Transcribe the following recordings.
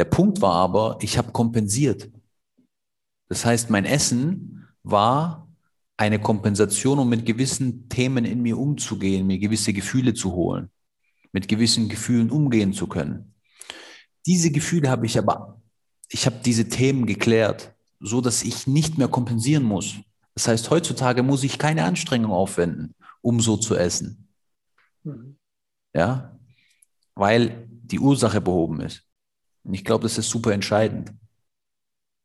Der Punkt war aber, ich habe kompensiert. Das heißt, mein Essen war eine Kompensation, um mit gewissen Themen in mir umzugehen, mir gewisse Gefühle zu holen, mit gewissen Gefühlen umgehen zu können. Diese Gefühle habe ich aber, ich habe diese Themen geklärt, so dass ich nicht mehr kompensieren muss. Das heißt, heutzutage muss ich keine Anstrengung aufwenden, um so zu essen. Mhm. Ja, weil die Ursache behoben ist. Und ich glaube, das ist super entscheidend,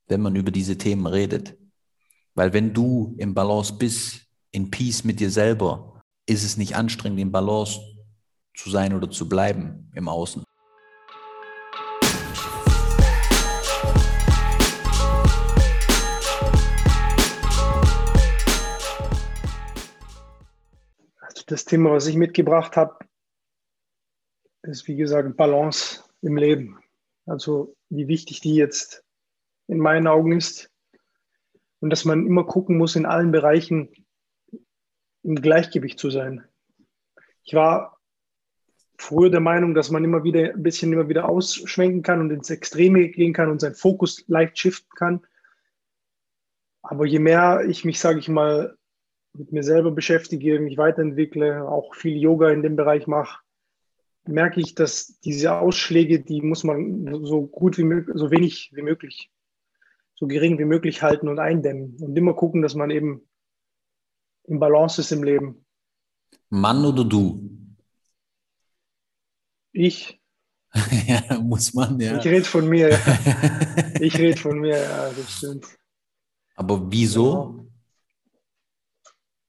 wenn man über diese Themen redet. Weil wenn du im Balance bist, in Peace mit dir selber, ist es nicht anstrengend, im Balance zu sein oder zu bleiben im Außen. Also das Thema, was ich mitgebracht habe, ist wie gesagt Balance im Leben. Also wie wichtig die jetzt in meinen Augen ist. Und dass man immer gucken muss, in allen Bereichen im Gleichgewicht zu sein. Ich war früher der Meinung, dass man immer wieder ein bisschen immer wieder ausschwenken kann und ins Extreme gehen kann und seinen Fokus leicht shiften kann. Aber je mehr ich mich, sage ich mal, mit mir selber beschäftige, mich weiterentwickle, auch viel Yoga in dem Bereich mache, merke ich, dass diese Ausschläge, die muss man so gut wie möglich, so wenig wie möglich, so gering wie möglich halten und eindämmen und immer gucken, dass man eben im Balance ist im Leben. Mann oder du? Ich. ja, muss man, ja. Ich rede von mir. ich rede von mir, ja, das stimmt. Aber wieso? Genau.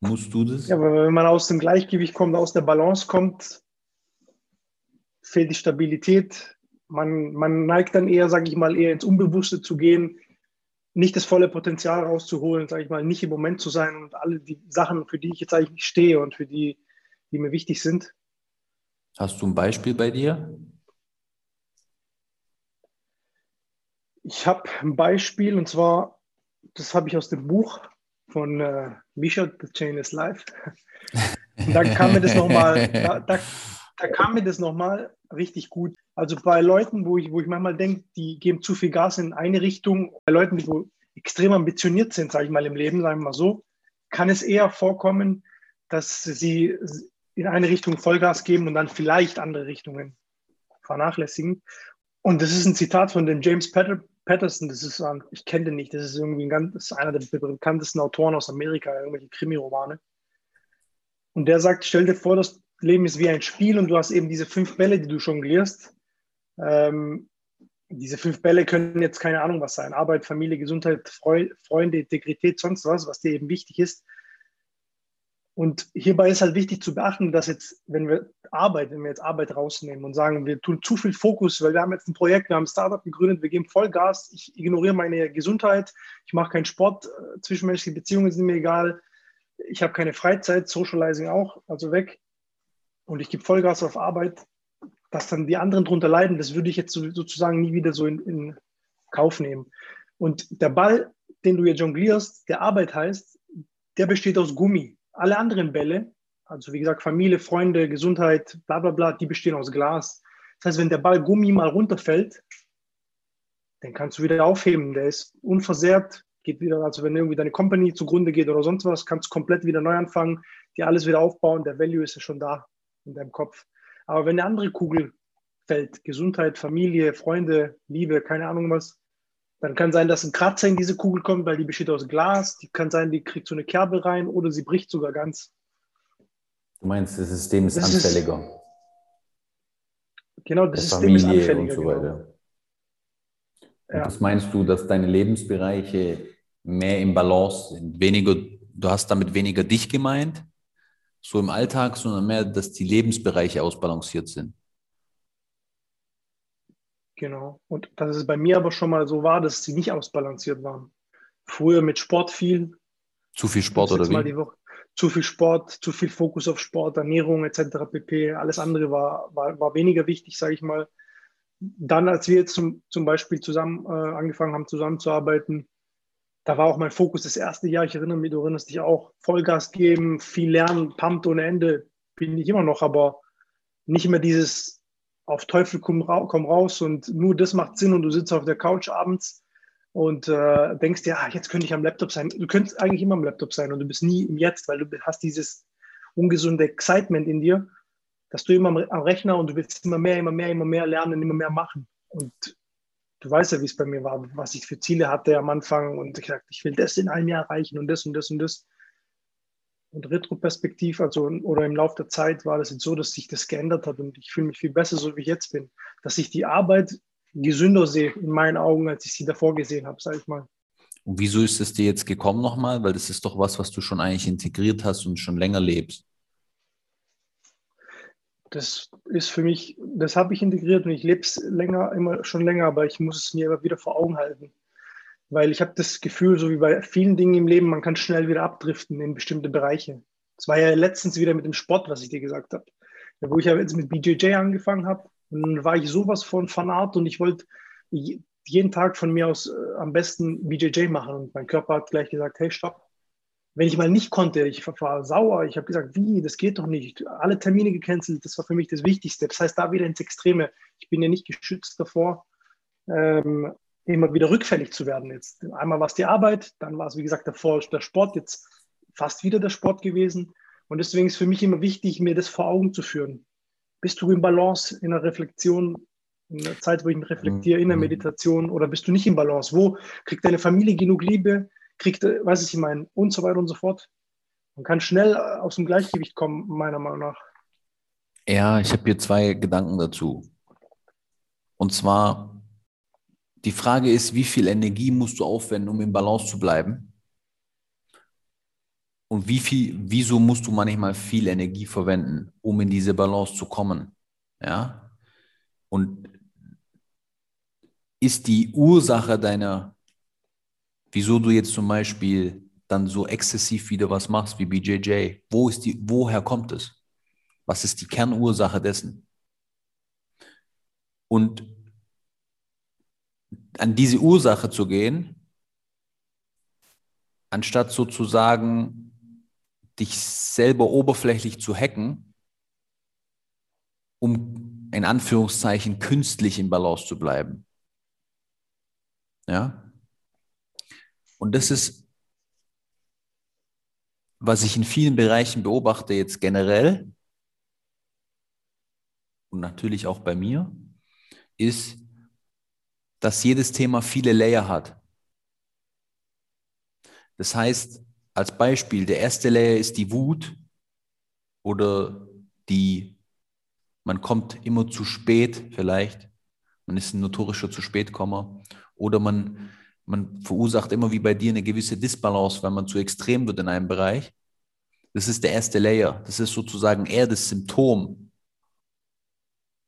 Musst du das? Ja, aber wenn man aus dem Gleichgewicht kommt, aus der Balance kommt, fehlt die Stabilität. Man, man neigt dann eher, sage ich mal, eher ins Unbewusste zu gehen, nicht das volle Potenzial rauszuholen, sage ich mal, nicht im Moment zu sein und alle die Sachen, für die ich jetzt eigentlich stehe und für die, die mir wichtig sind. Hast du ein Beispiel bei dir? Ich habe ein Beispiel und zwar, das habe ich aus dem Buch von äh, Misha, The Chain is Life. Und da kam mir das nochmal, da, da, da kam mir das nochmal richtig gut. Also bei Leuten, wo ich, wo ich manchmal denke, die geben zu viel Gas in eine Richtung, bei Leuten, die wo extrem ambitioniert sind, sage ich mal, im Leben, sagen wir mal so, kann es eher vorkommen, dass sie in eine Richtung Vollgas geben und dann vielleicht andere Richtungen vernachlässigen. Und das ist ein Zitat von dem James Patterson, das ist, ich kenne den nicht, das ist irgendwie ein ganz, das ist einer der bekanntesten Autoren aus Amerika, irgendwelche Krimiromane. Und der sagt, stell dir vor, das Leben ist wie ein Spiel und du hast eben diese fünf Bälle, die du jonglierst. Ähm, diese fünf Bälle können jetzt keine Ahnung was sein. Arbeit, Familie, Gesundheit, Freu Freunde, Integrität, sonst was, was dir eben wichtig ist. Und hierbei ist halt wichtig zu beachten, dass jetzt, wenn wir Arbeit, wenn wir jetzt Arbeit rausnehmen und sagen, wir tun zu viel Fokus, weil wir haben jetzt ein Projekt, wir haben ein Startup gegründet, wir geben Vollgas, ich ignoriere meine Gesundheit, ich mache keinen Sport, äh, zwischenmenschliche Beziehungen sind mir egal, ich habe keine Freizeit, Socializing auch, also weg. Und ich gebe Vollgas auf Arbeit, dass dann die anderen drunter leiden, das würde ich jetzt sozusagen nie wieder so in, in Kauf nehmen. Und der Ball, den du hier jonglierst, der Arbeit heißt, der besteht aus Gummi. Alle anderen Bälle, also wie gesagt, Familie, Freunde, Gesundheit, bla bla bla, die bestehen aus Glas. Das heißt, wenn der Ball Gummi mal runterfällt, dann kannst du wieder aufheben. Der ist unversehrt, geht wieder, also wenn irgendwie deine Company zugrunde geht oder sonst was, kannst du komplett wieder neu anfangen, dir alles wieder aufbauen, der Value ist ja schon da in deinem Kopf. Aber wenn eine andere Kugel fällt, Gesundheit, Familie, Freunde, Liebe, keine Ahnung was, dann kann sein, dass ein Kratzer in diese Kugel kommt, weil die besteht aus Glas. Die kann sein, die kriegt so eine Kerbe rein oder sie bricht sogar ganz. Du meinst, das System ist das anfälliger. Ist, genau, das System Familie ist anfälliger. Und so genau. weiter. Genau. Ja. Das meinst du, dass deine Lebensbereiche mehr im Balance sind. Weniger, du hast damit weniger dich gemeint, so im Alltag, sondern mehr, dass die Lebensbereiche ausbalanciert sind. Genau. Und dass es bei mir aber schon mal so war, dass sie nicht ausbalanciert waren. Früher mit Sport viel. Zu viel Sport oder wie? Zu viel Sport, zu viel Fokus auf Sport, Ernährung etc. pp. Alles andere war, war, war weniger wichtig, sage ich mal. Dann, als wir jetzt zum, zum Beispiel zusammen äh, angefangen haben, zusammenzuarbeiten, da war auch mein Fokus das erste Jahr. Ich erinnere mich, du erinnerst dich auch, Vollgas geben, viel lernen, pumpt ohne Ende, bin ich immer noch, aber nicht mehr dieses auf Teufel komm, raus und nur das macht Sinn und du sitzt auf der Couch abends und äh, denkst dir, ah, jetzt könnte ich am Laptop sein. Du könntest eigentlich immer am Laptop sein und du bist nie im Jetzt, weil du hast dieses ungesunde Excitement in dir, dass du immer am Rechner und du willst immer mehr, immer mehr, immer mehr lernen, immer mehr machen. Und du weißt ja, wie es bei mir war, was ich für Ziele hatte am Anfang und ich sagte, ich will das in einem Jahr erreichen und das und das und das. Und retroperspektiv, also oder im Laufe der Zeit war das jetzt so, dass sich das geändert hat und ich fühle mich viel besser, so wie ich jetzt bin. Dass ich die Arbeit gesünder sehe in meinen Augen, als ich sie davor gesehen habe, sage ich mal. Und wieso ist es dir jetzt gekommen nochmal? Weil das ist doch was, was du schon eigentlich integriert hast und schon länger lebst. Das ist für mich, das habe ich integriert und ich lebe es länger, immer schon länger, aber ich muss es mir immer wieder vor Augen halten. Weil ich habe das Gefühl, so wie bei vielen Dingen im Leben, man kann schnell wieder abdriften in bestimmte Bereiche. Das war ja letztens wieder mit dem Sport, was ich dir gesagt habe. Wo ich ja jetzt mit BJJ angefangen habe. Dann war ich sowas von Fanat und ich wollte jeden Tag von mir aus äh, am besten BJJ machen. Und mein Körper hat gleich gesagt, hey, stopp. Wenn ich mal nicht konnte, ich war sauer, ich habe gesagt, wie, das geht doch nicht. Alle Termine gecancelt, das war für mich das Wichtigste. Das heißt, da wieder ins Extreme. Ich bin ja nicht geschützt davor, ähm, immer wieder rückfällig zu werden. Jetzt einmal war es die Arbeit, dann war es, wie gesagt, davor der Sport, jetzt fast wieder der Sport gewesen. Und deswegen ist für mich immer wichtig, mir das vor Augen zu führen. Bist du in Balance, in der Reflexion, in der Zeit, wo ich mich reflektiere, in der mhm. Meditation oder bist du nicht in Balance? Wo kriegt deine Familie genug Liebe? Kriegt, weiß ich, ich meine, und so weiter und so fort. Man kann schnell aus dem Gleichgewicht kommen, meiner Meinung nach. Ja, ich habe hier zwei Gedanken dazu. Und zwar, die Frage ist, wie viel Energie musst du aufwenden, um in Balance zu bleiben? Und wie viel, wieso musst du manchmal viel Energie verwenden, um in diese Balance zu kommen? Ja? Und ist die Ursache deiner, wieso du jetzt zum Beispiel dann so exzessiv wieder was machst wie BJJ, wo ist die, woher kommt es? Was ist die Kernursache dessen? Und an diese Ursache zu gehen, anstatt sozusagen dich selber oberflächlich zu hacken, um in Anführungszeichen künstlich in Balance zu bleiben. Ja? Und das ist, was ich in vielen Bereichen beobachte jetzt generell und natürlich auch bei mir, ist, dass jedes Thema viele Layer hat. Das heißt, als Beispiel, der erste Layer ist die Wut oder die, man kommt immer zu spät vielleicht, man ist ein notorischer zu spätkommer oder man, man verursacht immer wie bei dir eine gewisse Disbalance, wenn man zu extrem wird in einem Bereich. Das ist der erste Layer. Das ist sozusagen eher das Symptom.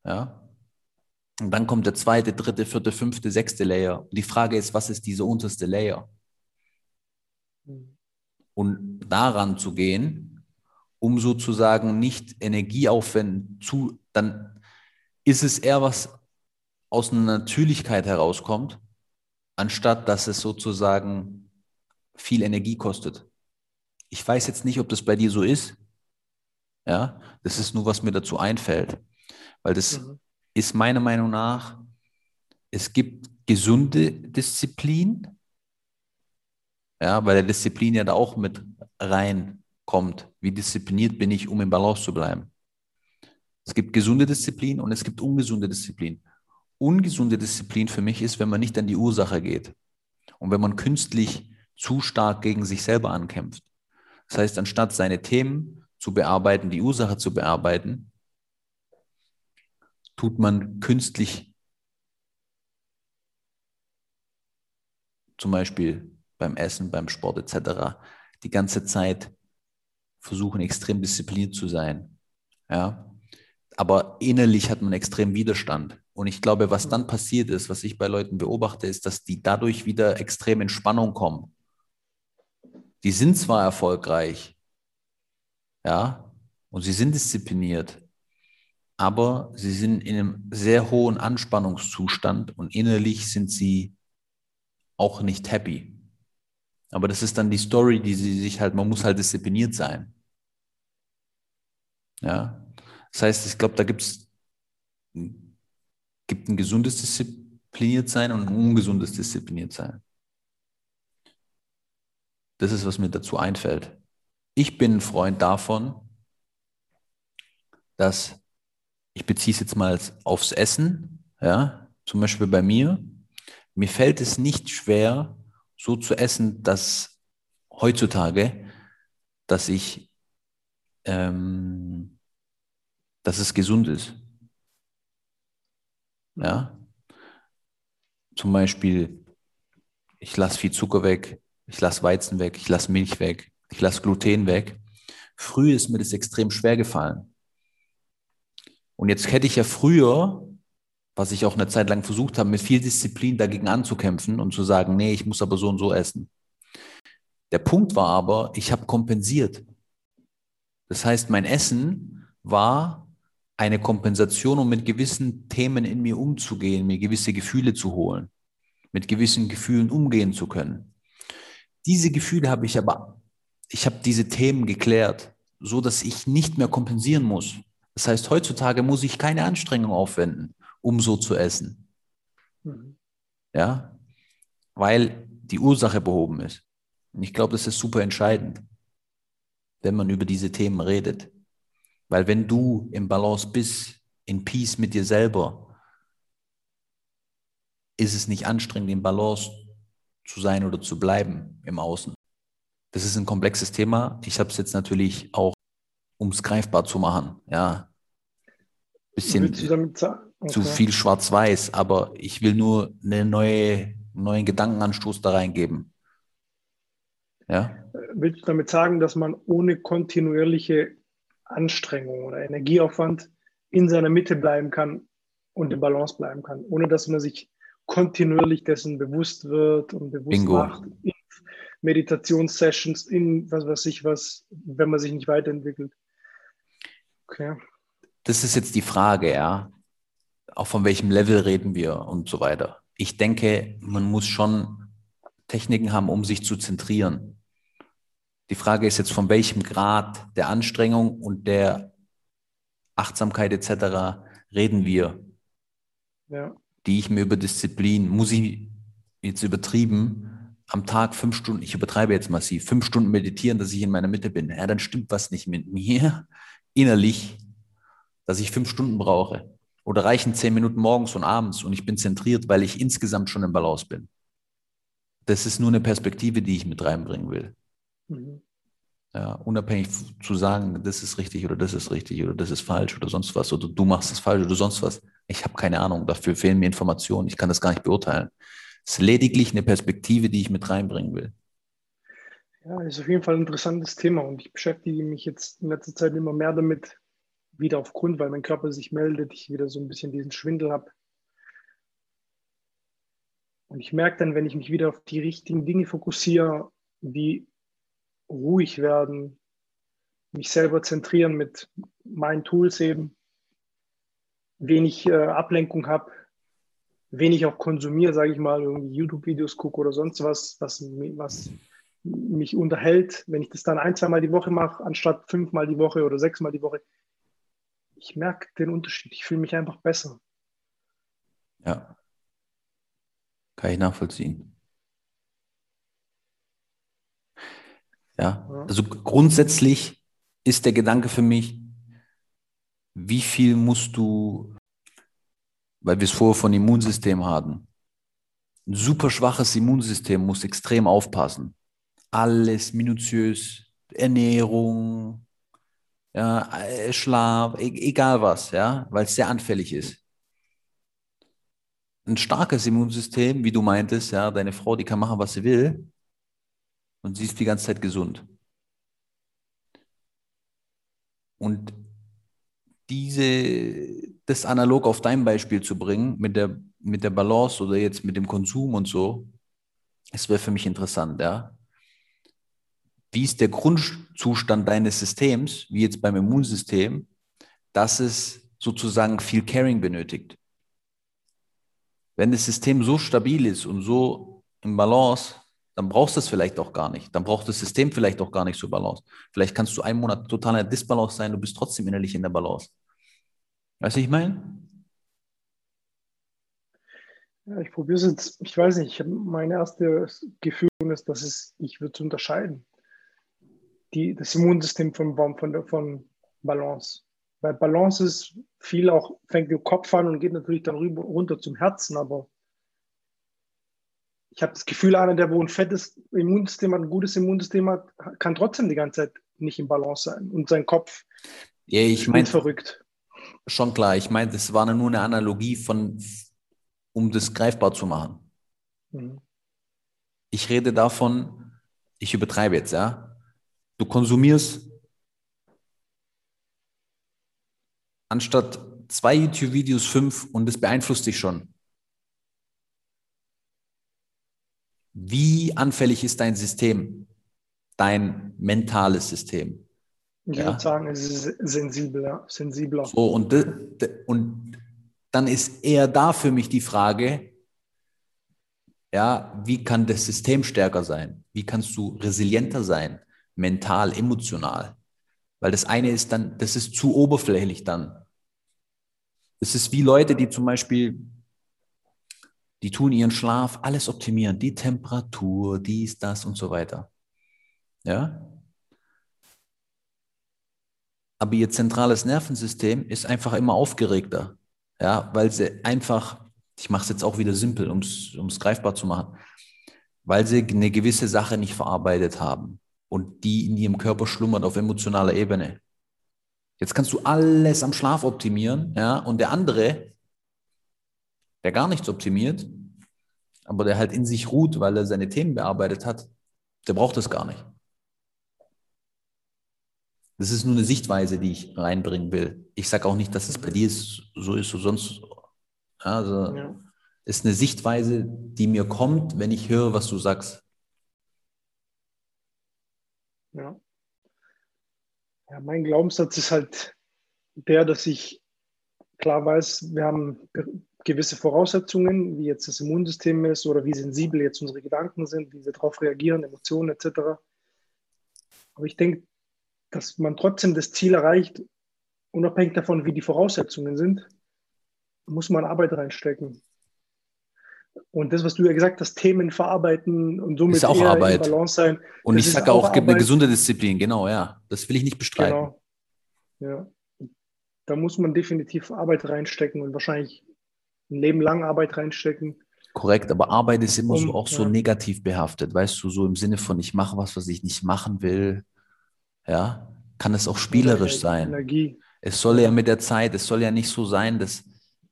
Ja, und dann kommt der zweite, dritte, vierte, fünfte, sechste Layer. Und die Frage ist, was ist dieser unterste Layer? Und daran zu gehen, um sozusagen nicht Energie aufwenden zu, dann ist es eher was aus einer Natürlichkeit herauskommt, anstatt dass es sozusagen viel Energie kostet. Ich weiß jetzt nicht, ob das bei dir so ist. Ja, das ist nur, was mir dazu einfällt, weil das mhm ist meiner Meinung nach, es gibt gesunde Disziplin, ja, weil der Disziplin ja da auch mit reinkommt. Wie diszipliniert bin ich, um im Balance zu bleiben? Es gibt gesunde Disziplin und es gibt ungesunde Disziplin. Ungesunde Disziplin für mich ist, wenn man nicht an die Ursache geht und wenn man künstlich zu stark gegen sich selber ankämpft. Das heißt, anstatt seine Themen zu bearbeiten, die Ursache zu bearbeiten, tut man künstlich, zum Beispiel beim Essen, beim Sport etc., die ganze Zeit versuchen, extrem diszipliniert zu sein. Ja? Aber innerlich hat man extrem Widerstand. Und ich glaube, was dann passiert ist, was ich bei Leuten beobachte, ist, dass die dadurch wieder extrem in Spannung kommen. Die sind zwar erfolgreich, ja, und sie sind diszipliniert, aber sie sind in einem sehr hohen Anspannungszustand und innerlich sind sie auch nicht happy. Aber das ist dann die Story, die sie sich halt, man muss halt diszipliniert sein. Ja. Das heißt, ich glaube, da gibt es gibt ein gesundes diszipliniert sein und ein ungesundes diszipliniert sein. Das ist, was mir dazu einfällt. Ich bin ein Freund davon, dass ich beziehe es jetzt mal aufs Essen, ja, zum Beispiel bei mir. Mir fällt es nicht schwer, so zu essen, dass heutzutage, dass ich, ähm, dass es gesund ist. Ja, zum Beispiel, ich lasse viel Zucker weg, ich lasse Weizen weg, ich lasse Milch weg, ich lasse Gluten weg. Früher ist mir das extrem schwer gefallen. Und jetzt hätte ich ja früher, was ich auch eine Zeit lang versucht habe, mit viel Disziplin dagegen anzukämpfen und zu sagen, nee, ich muss aber so und so essen. Der Punkt war aber, ich habe kompensiert. Das heißt, mein Essen war eine Kompensation, um mit gewissen Themen in mir umzugehen, mir gewisse Gefühle zu holen, mit gewissen Gefühlen umgehen zu können. Diese Gefühle habe ich aber, ich habe diese Themen geklärt, so dass ich nicht mehr kompensieren muss. Das heißt, heutzutage muss ich keine Anstrengung aufwenden, um so zu essen. Mhm. Ja, weil die Ursache behoben ist. Und ich glaube, das ist super entscheidend, wenn man über diese Themen redet. Weil wenn du im Balance bist, in Peace mit dir selber, ist es nicht anstrengend, im Balance zu sein oder zu bleiben im Außen. Das ist ein komplexes Thema. Ich habe es jetzt natürlich auch, um es greifbar zu machen. Ja, bisschen okay. zu viel Schwarz-Weiß, aber ich will nur einen neue, neuen Gedankenanstoß da reingeben. Ja? Willst du damit sagen, dass man ohne kontinuierliche Anstrengung oder Energieaufwand in seiner Mitte bleiben kann und in Balance bleiben kann, ohne dass man sich kontinuierlich dessen bewusst wird und bewusst Bingo. macht in Meditationssessions, in was weiß ich was, wenn man sich nicht weiterentwickelt. Okay. Das ist jetzt die Frage, ja. Auch von welchem Level reden wir und so weiter. Ich denke, man muss schon Techniken haben, um sich zu zentrieren. Die Frage ist jetzt, von welchem Grad der Anstrengung und der Achtsamkeit etc. reden wir, ja. die ich mir über Disziplin, muss ich jetzt übertrieben, am Tag fünf Stunden, ich übertreibe jetzt massiv, fünf Stunden meditieren, dass ich in meiner Mitte bin. Ja, dann stimmt was nicht mit mir innerlich, dass ich fünf Stunden brauche. Oder reichen zehn Minuten morgens und abends und ich bin zentriert, weil ich insgesamt schon im Balance bin. Das ist nur eine Perspektive, die ich mit reinbringen will. Mhm. Ja, unabhängig zu sagen, das ist richtig oder das ist richtig oder das ist falsch oder sonst was oder du machst es falsch oder sonst was. Ich habe keine Ahnung, dafür fehlen mir Informationen, ich kann das gar nicht beurteilen. Es ist lediglich eine Perspektive, die ich mit reinbringen will. Ja, ist auf jeden Fall ein interessantes Thema und ich beschäftige mich jetzt in letzter Zeit immer mehr damit, wieder aufgrund, weil mein Körper sich meldet, ich wieder so ein bisschen diesen Schwindel habe. Und ich merke dann, wenn ich mich wieder auf die richtigen Dinge fokussiere, wie ruhig werden, mich selber zentrieren mit meinen Tools eben, wenig äh, Ablenkung habe, wenig auch konsumiere, sage ich mal, irgendwie YouTube-Videos gucke oder sonst was, was, was mich unterhält, wenn ich das dann ein, zweimal die Woche mache, anstatt fünfmal die Woche oder sechsmal die Woche, ich merke den Unterschied. Ich fühle mich einfach besser. Ja. Kann ich nachvollziehen. Ja, also grundsätzlich ist der Gedanke für mich, wie viel musst du, weil wir es vorher von Immunsystem hatten, ein super schwaches Immunsystem muss extrem aufpassen. Alles minutiös, Ernährung, ja, äh, Schlaf, e-, egal was, ja, weil es sehr anfällig ist. Ein starkes Immunsystem, wie du meintest, ja, deine Frau, die kann machen, was sie will, und sie ist die ganze Zeit gesund. Und diese, das analog auf dein Beispiel zu bringen, mit der, mit der Balance oder jetzt mit dem Konsum und so, das wäre für mich interessant, ja. Wie ist der Grundzustand deines Systems, wie jetzt beim Immunsystem, dass es sozusagen viel Caring benötigt? Wenn das System so stabil ist und so im Balance, dann brauchst du es vielleicht auch gar nicht. Dann braucht das System vielleicht auch gar nicht so Balance. Vielleicht kannst du einen Monat total in der Disbalance sein, du bist trotzdem innerlich in der Balance. Weißt du, ich meine? Ja, ich probiere es jetzt, ich weiß nicht, mein erstes Gefühl ist, dass es, ich würde es unterscheiden. Die, das Immunsystem von, von, von Balance. Weil Balance ist viel auch, fängt im Kopf an und geht natürlich dann rüber, runter zum Herzen, aber ich habe das Gefühl, einer, der wo ein fettes Immunsystem hat, ein gutes Immunsystem hat, kann trotzdem die ganze Zeit nicht im Balance sein und sein Kopf ja, ich mein, verrückt. Schon klar, ich meine, das war nur eine Analogie von, um das greifbar zu machen. Mhm. Ich rede davon, ich übertreibe jetzt, ja. Du konsumierst anstatt zwei YouTube-Videos fünf und das beeinflusst dich schon. Wie anfällig ist dein System, dein mentales System? Ich ja? würde sagen, es ist sensibler. sensibler. So, und, und dann ist eher da für mich die Frage, ja, wie kann das System stärker sein? Wie kannst du resilienter sein, mental, emotional? Weil das eine ist dann, das ist zu oberflächlich dann. Es ist wie Leute, die zum Beispiel die tun ihren Schlaf alles optimieren, die Temperatur, dies, das und so weiter. Ja? Aber ihr zentrales Nervensystem ist einfach immer aufgeregter. Ja, weil sie einfach, ich mache es jetzt auch wieder simpel, um es greifbar zu machen, weil sie eine gewisse Sache nicht verarbeitet haben und die in ihrem Körper schlummert auf emotionaler Ebene. Jetzt kannst du alles am Schlaf optimieren, ja, und der andere, der gar nichts optimiert, aber der halt in sich ruht, weil er seine Themen bearbeitet hat, der braucht das gar nicht. Das ist nur eine Sichtweise, die ich reinbringen will. Ich sage auch nicht, dass es bei dir so ist oder sonst. Also ja. ist eine Sichtweise, die mir kommt, wenn ich höre, was du sagst. Ja. Ja, mein Glaubenssatz ist halt der, dass ich klar weiß, wir haben gewisse Voraussetzungen, wie jetzt das Immunsystem ist oder wie sensibel jetzt unsere Gedanken sind, wie wir darauf reagieren, Emotionen etc. Aber ich denke, dass man trotzdem das Ziel erreicht, unabhängig davon, wie die Voraussetzungen sind, muss man Arbeit reinstecken. Und das, was du ja gesagt hast, Themen verarbeiten und somit ist auch Arbeit. in Balance sein. Und ich sage auch, es gibt eine gesunde Disziplin, genau, ja. Das will ich nicht bestreiten. Genau. Ja. Da muss man definitiv Arbeit reinstecken und wahrscheinlich ein Leben lang Arbeit reinstecken. Korrekt, aber Arbeit ist immer um, so auch so negativ behaftet, weißt du, so im Sinne von, ich mache was, was ich nicht machen will. Ja, kann es auch spielerisch sein. Energie. Es soll ja mit der Zeit, es soll ja nicht so sein, dass,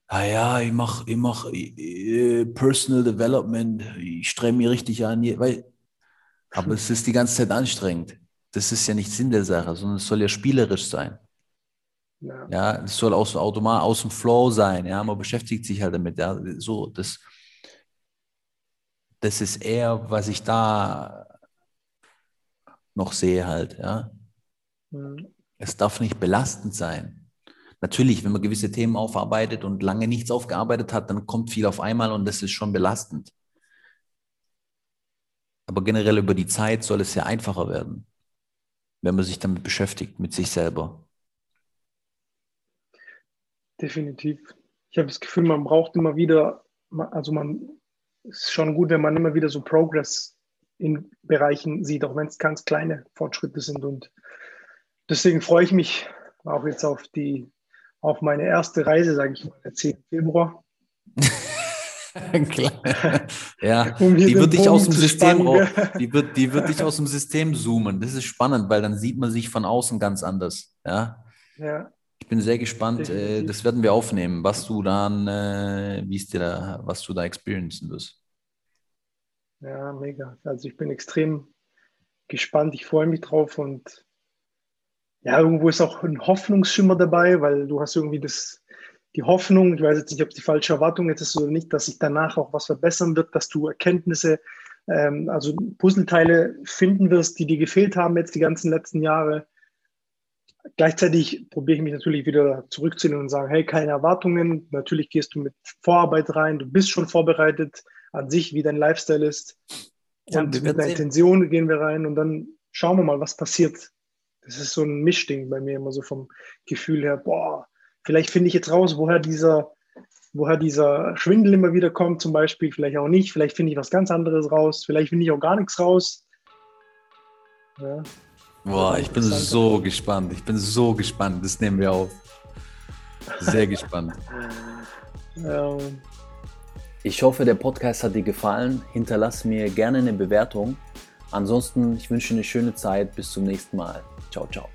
ah ja, ich mache ich mach, äh, Personal Development, ich strebe mich richtig an, weil, aber es ist die ganze Zeit anstrengend. Das ist ja nicht Sinn der Sache, sondern es soll ja spielerisch sein. Ja. ja, es soll auch so automatisch aus dem Flow sein. Ja, man beschäftigt sich halt damit. Ja, so, das, das ist eher, was ich da noch sehe halt. Ja, mhm. es darf nicht belastend sein. Natürlich, wenn man gewisse Themen aufarbeitet und lange nichts aufgearbeitet hat, dann kommt viel auf einmal und das ist schon belastend. Aber generell über die Zeit soll es ja einfacher werden, wenn man sich damit beschäftigt, mit sich selber. Definitiv. Ich habe das Gefühl, man braucht immer wieder, also man es ist schon gut, wenn man immer wieder so Progress in Bereichen sieht, auch wenn es ganz kleine Fortschritte sind. Und deswegen freue ich mich auch jetzt auf die, auf meine erste Reise, sage ich mal, der 10. Februar. ja, um die wird dich aus dem System die wird, die wird dich aus dem System zoomen. Das ist spannend, weil dann sieht man sich von außen ganz anders. Ja. ja. Ich bin sehr gespannt. Äh, das werden wir aufnehmen, was du dann, äh, wie es dir da, was du da experiencen wirst. Ja, mega. Also ich bin extrem gespannt. Ich freue mich drauf und ja, irgendwo ist auch ein Hoffnungsschimmer dabei, weil du hast irgendwie das, die Hoffnung, ich weiß jetzt nicht, ob es die falsche Erwartung jetzt ist oder nicht, dass sich danach auch was verbessern wird, dass du Erkenntnisse, ähm, also Puzzleteile finden wirst, die dir gefehlt haben jetzt die ganzen letzten Jahre Gleichzeitig probiere ich mich natürlich wieder zurückzunehmen und sagen, hey, keine Erwartungen. Natürlich gehst du mit Vorarbeit rein. Du bist schon vorbereitet an sich, wie dein Lifestyle ist. Und ja, mit einer Intention gehen wir rein und dann schauen wir mal, was passiert. Das ist so ein Mischding bei mir immer so vom Gefühl her, boah, vielleicht finde ich jetzt raus, woher dieser, woher dieser Schwindel immer wieder kommt, zum Beispiel, vielleicht auch nicht, vielleicht finde ich was ganz anderes raus, vielleicht finde ich auch gar nichts raus. Ja. Boah, ich bin so gespannt. Ich bin so gespannt. Das nehmen wir auf. Sehr gespannt. Ich hoffe, der Podcast hat dir gefallen. Hinterlass mir gerne eine Bewertung. Ansonsten, ich wünsche eine schöne Zeit. Bis zum nächsten Mal. Ciao, ciao.